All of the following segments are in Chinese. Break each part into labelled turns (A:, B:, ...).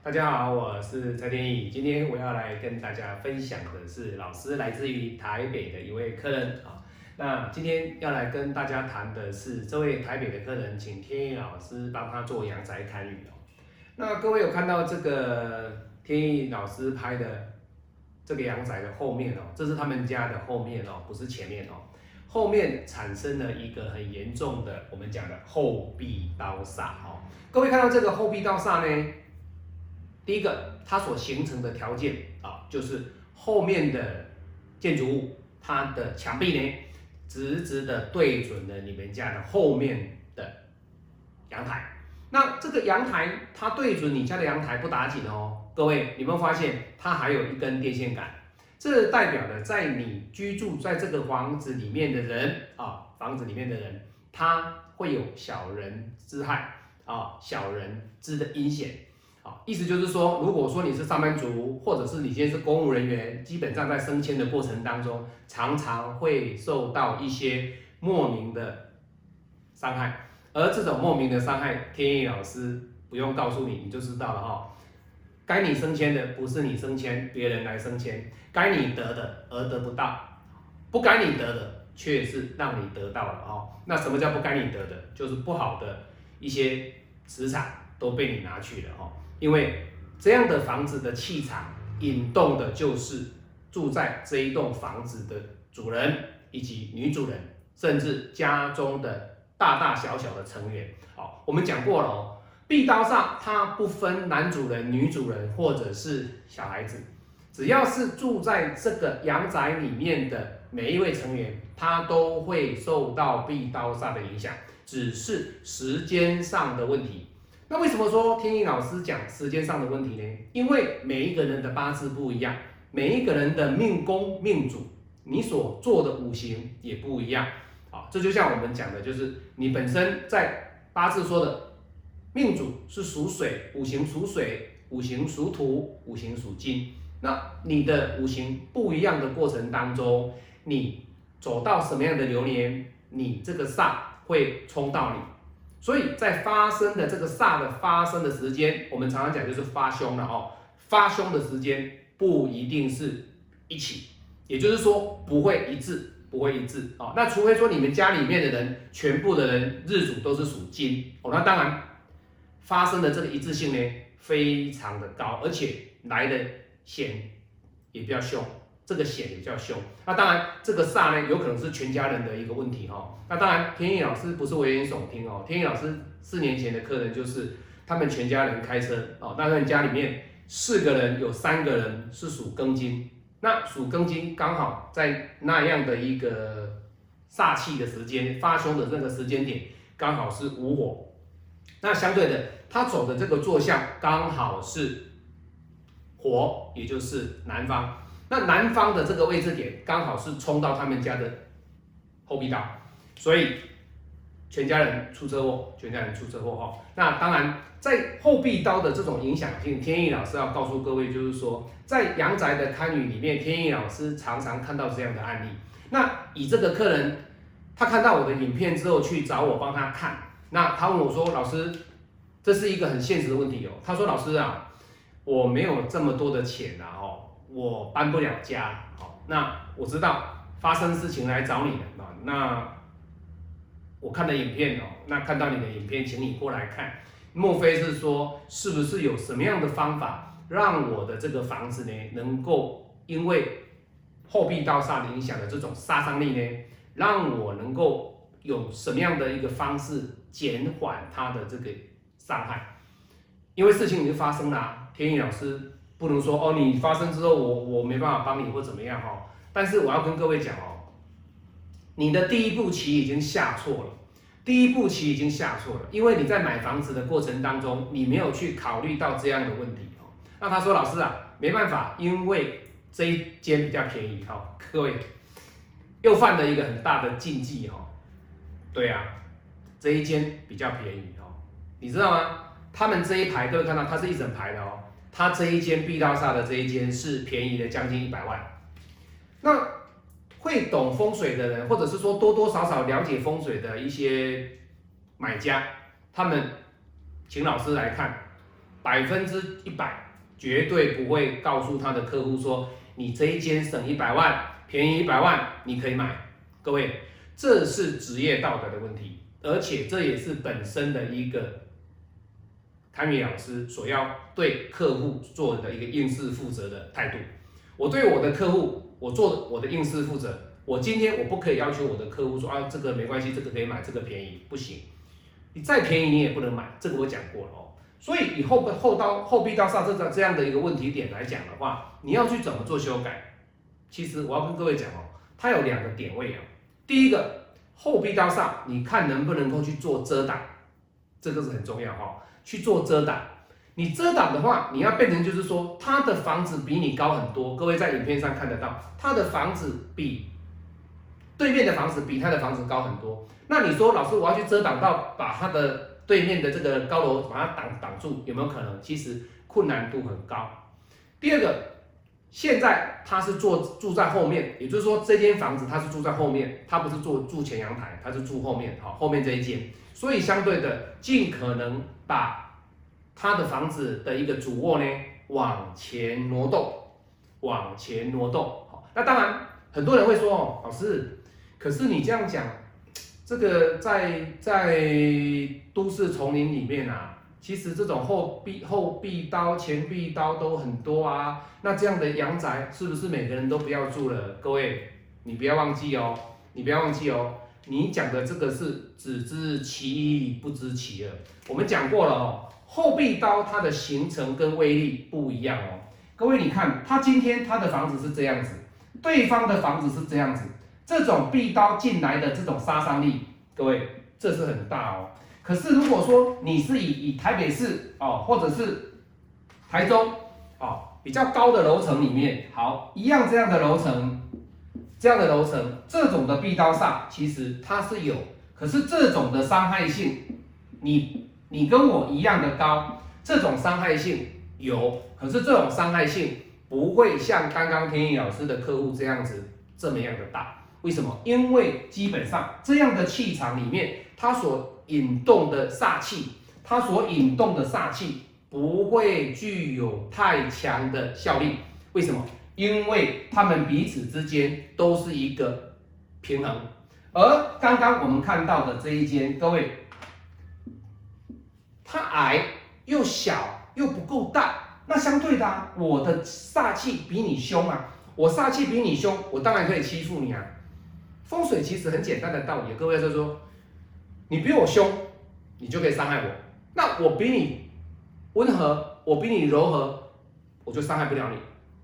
A: 大家好，我是蔡天意。今天我要来跟大家分享的是老师来自于台北的一位客人啊。那今天要来跟大家谈的是这位台北的客人，请天意老师帮他做阳宅堪舆哦。那各位有看到这个天意老师拍的这个阳宅的后面哦，这是他们家的后面哦，不是前面哦。后面产生了一个很严重的，我们讲的后壁刀煞哦。各位看到这个后壁刀煞呢？第一个，它所形成的条件啊，就是后面的建筑物，它的墙壁呢，直直的对准了你们家的后面的阳台。那这个阳台，它对准你家的阳台不打紧哦。各位，你们发现它还有一根电线杆，这代表了在你居住在这个房子里面的人啊，房子里面的人，他会有小人之害啊，小人之的阴险。意思就是说，如果说你是上班族，或者是你今天是公务人员，基本上在升迁的过程当中，常常会受到一些莫名的伤害。而这种莫名的伤害，天意老师不用告诉你，你就知道了哈。该你升迁的不是你升迁，别人来升迁；该你得的而得不到，不该你得的却是让你得到了哦。那什么叫不该你得的？就是不好的一些磁场都被你拿去了哦。因为这样的房子的气场引动的就是住在这一栋房子的主人以及女主人，甚至家中的大大小小的成员。好，我们讲过了哦，壁刀上它不分男主人、女主人或者是小孩子，只要是住在这个阳宅里面的每一位成员，他都会受到壁刀煞的影响，只是时间上的问题。那为什么说天意老师讲时间上的问题呢？因为每一个人的八字不一样，每一个人的命宫命主，你所做的五行也不一样。啊，这就像我们讲的，就是你本身在八字说的命主是属水，五行属水，五行属土，五行属金。那你的五行不一样的过程当中，你走到什么样的流年，你这个煞会冲到你。所以在发生的这个煞的发生的时间，我们常常讲就是发凶了哦。发凶的时间不一定是一起，也就是说不会一致，不会一致哦。那除非说你们家里面的人全部的人日主都是属金哦，那当然发生的这个一致性呢非常的高，而且来的险也比较凶。这个险也叫凶，那当然这个煞呢，有可能是全家人的一个问题哈。那当然，天意老师不是危言耸听哦。天意老师四年前的客人就是他们全家人开车哦，那他家里面四个人有三个人是属庚金，那属庚金刚好在那样的一个煞气的时间发凶的那个时间点，刚好是午火，那相对的他走的这个坐向刚好是火，也就是南方。那南方的这个位置点刚好是冲到他们家的后壁道，所以全家人出车祸，全家人出车祸哈。那当然，在后壁刀的这种影响性，天意老师要告诉各位，就是说，在阳宅的堪舆里面，天意老师常常看到这样的案例。那以这个客人，他看到我的影片之后去找我帮他看，那他问我说：“老师，这是一个很现实的问题哦。”他说：“老师啊，我没有这么多的钱啊，哦。”我搬不了家，好，那我知道发生事情来找你了啊，那我看的影片哦，那看到你的影片，请你过来看，莫非是说是不是有什么样的方法让我的这个房子呢，能够因为后壁刀煞的影响的这种杀伤力呢，让我能够有什么样的一个方式减缓它的这个伤害？因为事情已经发生了，天意老师。不能说哦，你发生之后，我我没办法帮你或怎么样哈。但是我要跟各位讲哦，你的第一步棋已经下错了，第一步棋已经下错了，因为你在买房子的过程当中，你没有去考虑到这样的问题哦。那他说老师啊，没办法，因为这一间比较便宜哈。各位又犯了一个很大的禁忌哈。对啊，这一间比较便宜哦，你知道吗？他们这一排各位看到，它是一整排的哦。他这一间碧刀煞的这一间是便宜了将近一百万，那会懂风水的人，或者是说多多少少了解风水的一些买家，他们请老师来看，百分之一百绝对不会告诉他的客户说，你这一间省一百万，便宜一百万，你可以买。各位，这是职业道德的问题，而且这也是本身的一个谭宇老师所要对客户做的一个应试负责的态度。我对我的客户，我做我的应试负责。我今天我不可以要求我的客户说啊，这个没关系，这个可以买，这个便宜不行。你再便宜你也不能买，这个我讲过了哦。所以以后后刀后臂刀上这个这样的一个问题点来讲的话，你要去怎么做修改？其实我要跟各位讲哦，它有两个点位啊。第一个后臂刀上，你看能不能够去做遮挡，这个是很重要哈。去做遮挡，你遮挡的话，你要变成就是说，他的房子比你高很多。各位在影片上看得到，他的房子比。对面的房子比他的房子高很多，那你说老师我要去遮挡到把他的对面的这个高楼把它挡挡住，有没有可能？其实困难度很高。第二个，现在他是住住在后面，也就是说这间房子他是住在后面，他不是住住前阳台，他是住后面，好后面这一间，所以相对的尽可能把他的房子的一个主卧呢往前挪动，往前挪动。好，那当然很多人会说哦，老师。可是你这样讲，这个在在都市丛林里面啊，其实这种后壁后壁刀、前壁刀都很多啊。那这样的阳宅是不是每个人都不要住了？各位，你不要忘记哦，你不要忘记哦。你讲的这个是只知其一不知其二。我们讲过了哦，后壁刀它的形成跟威力不一样哦。各位你看，他今天他的房子是这样子，对方的房子是这样子。这种壁刀进来的这种杀伤力，各位，这是很大哦。可是如果说你是以以台北市哦，或者是台中哦比较高的楼层里面，好，一样这样的楼层，这样的楼层，这种的壁刀煞其实它是有，可是这种的伤害性，你你跟我一样的高，这种伤害性有，可是这种伤害性不会像刚刚天意老师的客户这样子这么样的大。为什么？因为基本上这样的气场里面，它所引动的煞气，它所引动的煞气不会具有太强的效力。为什么？因为他们彼此之间都是一个平衡。而刚刚我们看到的这一间，各位，它矮又小又不够大，那相对的，我的煞气比你凶啊！我煞气比你凶，我当然可以欺负你啊！风水其实很简单的道理，各位就说，你比我凶，你就可以伤害我。那我比你温和，我比你柔和，我就伤害不了你。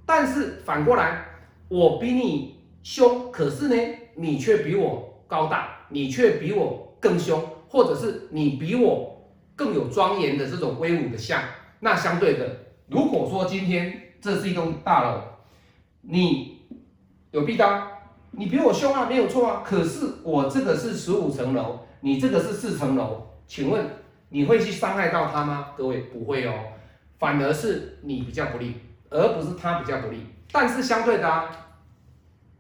A: 但是反过来，我比你凶，可是呢，你却比我高大，你却比我更凶，或者是你比我更有庄严的这种威武的像。那相对的，如果说今天这是一栋大楼，你有壁刀。你比我凶啊，没有错啊。可是我这个是十五层楼，你这个是四层楼，请问你会去伤害到他吗？各位不会哦，反而是你比较不利，而不是他比较不利。但是相对的啊，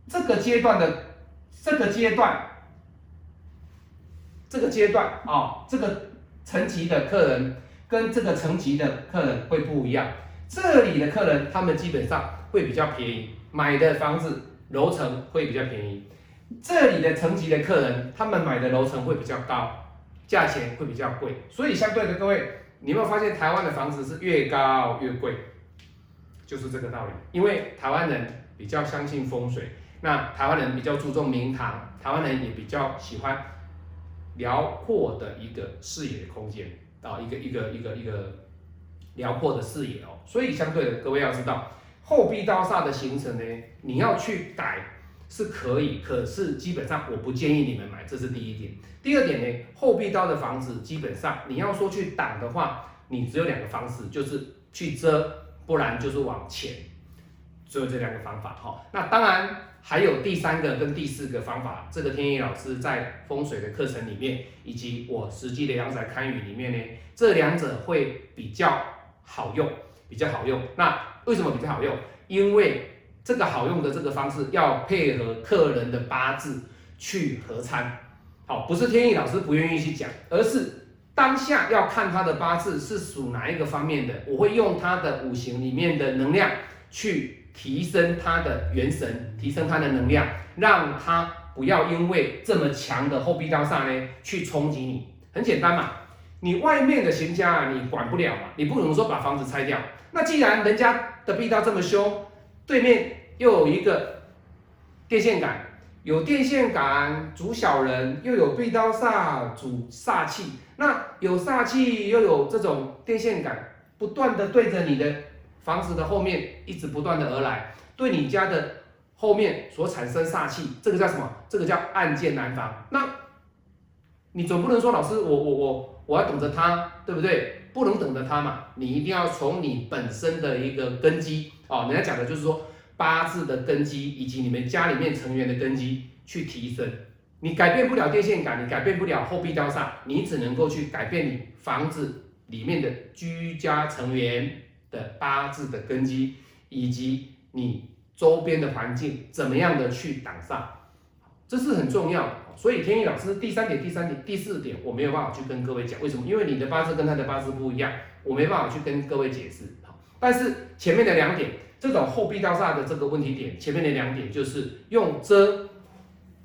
A: 这个阶段的这个阶段，这个阶段啊，这个层级的客人跟这个层级的客人会不一样。这里的客人他们基本上会比较便宜，买的房子。楼层会比较便宜，这里的层级的客人，他们买的楼层会比较高，价钱会比较贵，所以相对的各位，你有没有发现台湾的房子是越高越贵？就是这个道理，因为台湾人比较相信风水，那台湾人比较注重名堂，台湾人也比较喜欢辽阔的一个视野空间啊，一个一个一个一个辽阔的视野哦，所以相对的各位要知道。后壁刀煞的形成呢，你要去改是可以，可是基本上我不建议你们买，这是第一点。第二点呢，后壁刀的房子基本上你要说去挡的话，你只有两个方式，就是去遮，不然就是往前，只有这两个方法哈。那当然还有第三个跟第四个方法，这个天意老师在风水的课程里面，以及我实际的阳宅堪舆里面呢，这两者会比较好用，比较好用。那为什么比较好用？因为这个好用的这个方式要配合客人的八字去合参，好，不是天意老师不愿意去讲，而是当下要看他的八字是属哪一个方面的，我会用他的五行里面的能量去提升他的元神，提升他的能量，让他不要因为这么强的后壁刀煞呢去冲击你。很简单嘛，你外面的行家啊，你管不了嘛，你不可能说把房子拆掉。那既然人家的壁刀这么凶，对面又有一个电线杆。有电线杆主小人，又有壁刀煞主煞气。那有煞气，又有这种电线杆，不断的对着你的房子的后面一直不断的而来，对你家的后面所产生煞气，这个叫什么？这个叫暗箭难防。那你总不能说老师，我我我我要等着他，对不对？不能等着他嘛，你一定要从你本身的一个根基哦，人家讲的就是说。八字的根基以及你们家里面成员的根基去提升，你改变不了电线杆，你改变不了后壁刀煞，你只能够去改变你房子里面的居家成员的八字的根基，以及你周边的环境怎么样的去挡煞，这是很重要的。所以天意老师第三点、第三点、第四点我没有办法去跟各位讲，为什么？因为你的八字跟他的八字不一样，我没办法去跟各位解释。但是前面的两点。这种后壁刀煞的这个问题点，前面的两点就是用遮、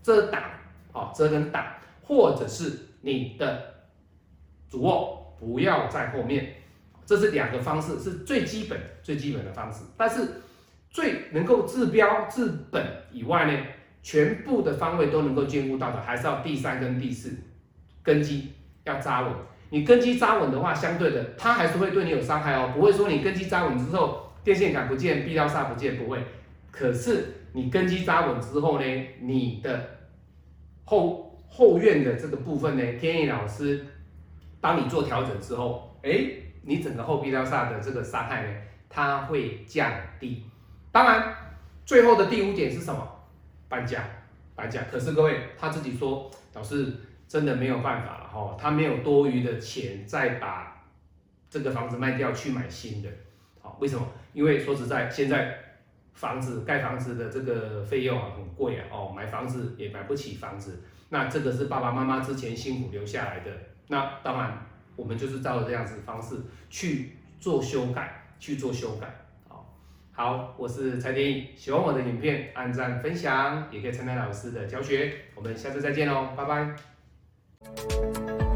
A: 遮挡，啊，遮跟挡，或者是你的主卧不要在后面，这是两个方式，是最基本、最基本的方式。但是最能够治标治本以外呢，全部的方位都能够兼顾到的，还是要第三跟第四根基要扎稳。你根基扎稳的话，相对的，它还是会对你有伤害哦，不会说你根基扎稳之后。电线杆不见，壁刀煞不见，不会。可是你根基扎稳之后呢，你的后后院的这个部分呢，天意老师帮你做调整之后，哎，你整个后壁刀煞的这个伤害呢，它会降低。当然，最后的第五点是什么？搬家，搬家。可是各位他自己说，老师真的没有办法了哈，他没有多余的钱再把这个房子卖掉去买新的。好，为什么？因为说实在，现在房子盖房子的这个费用啊很贵啊，哦，买房子也买不起房子。那这个是爸爸妈妈之前辛苦留下来的。那当然，我们就是照着这样子方式去做修改，去做修改。好，好，我是蔡天意，喜欢我的影片，按赞分享，也可以参加老师的教学。我们下次再见喽，拜拜。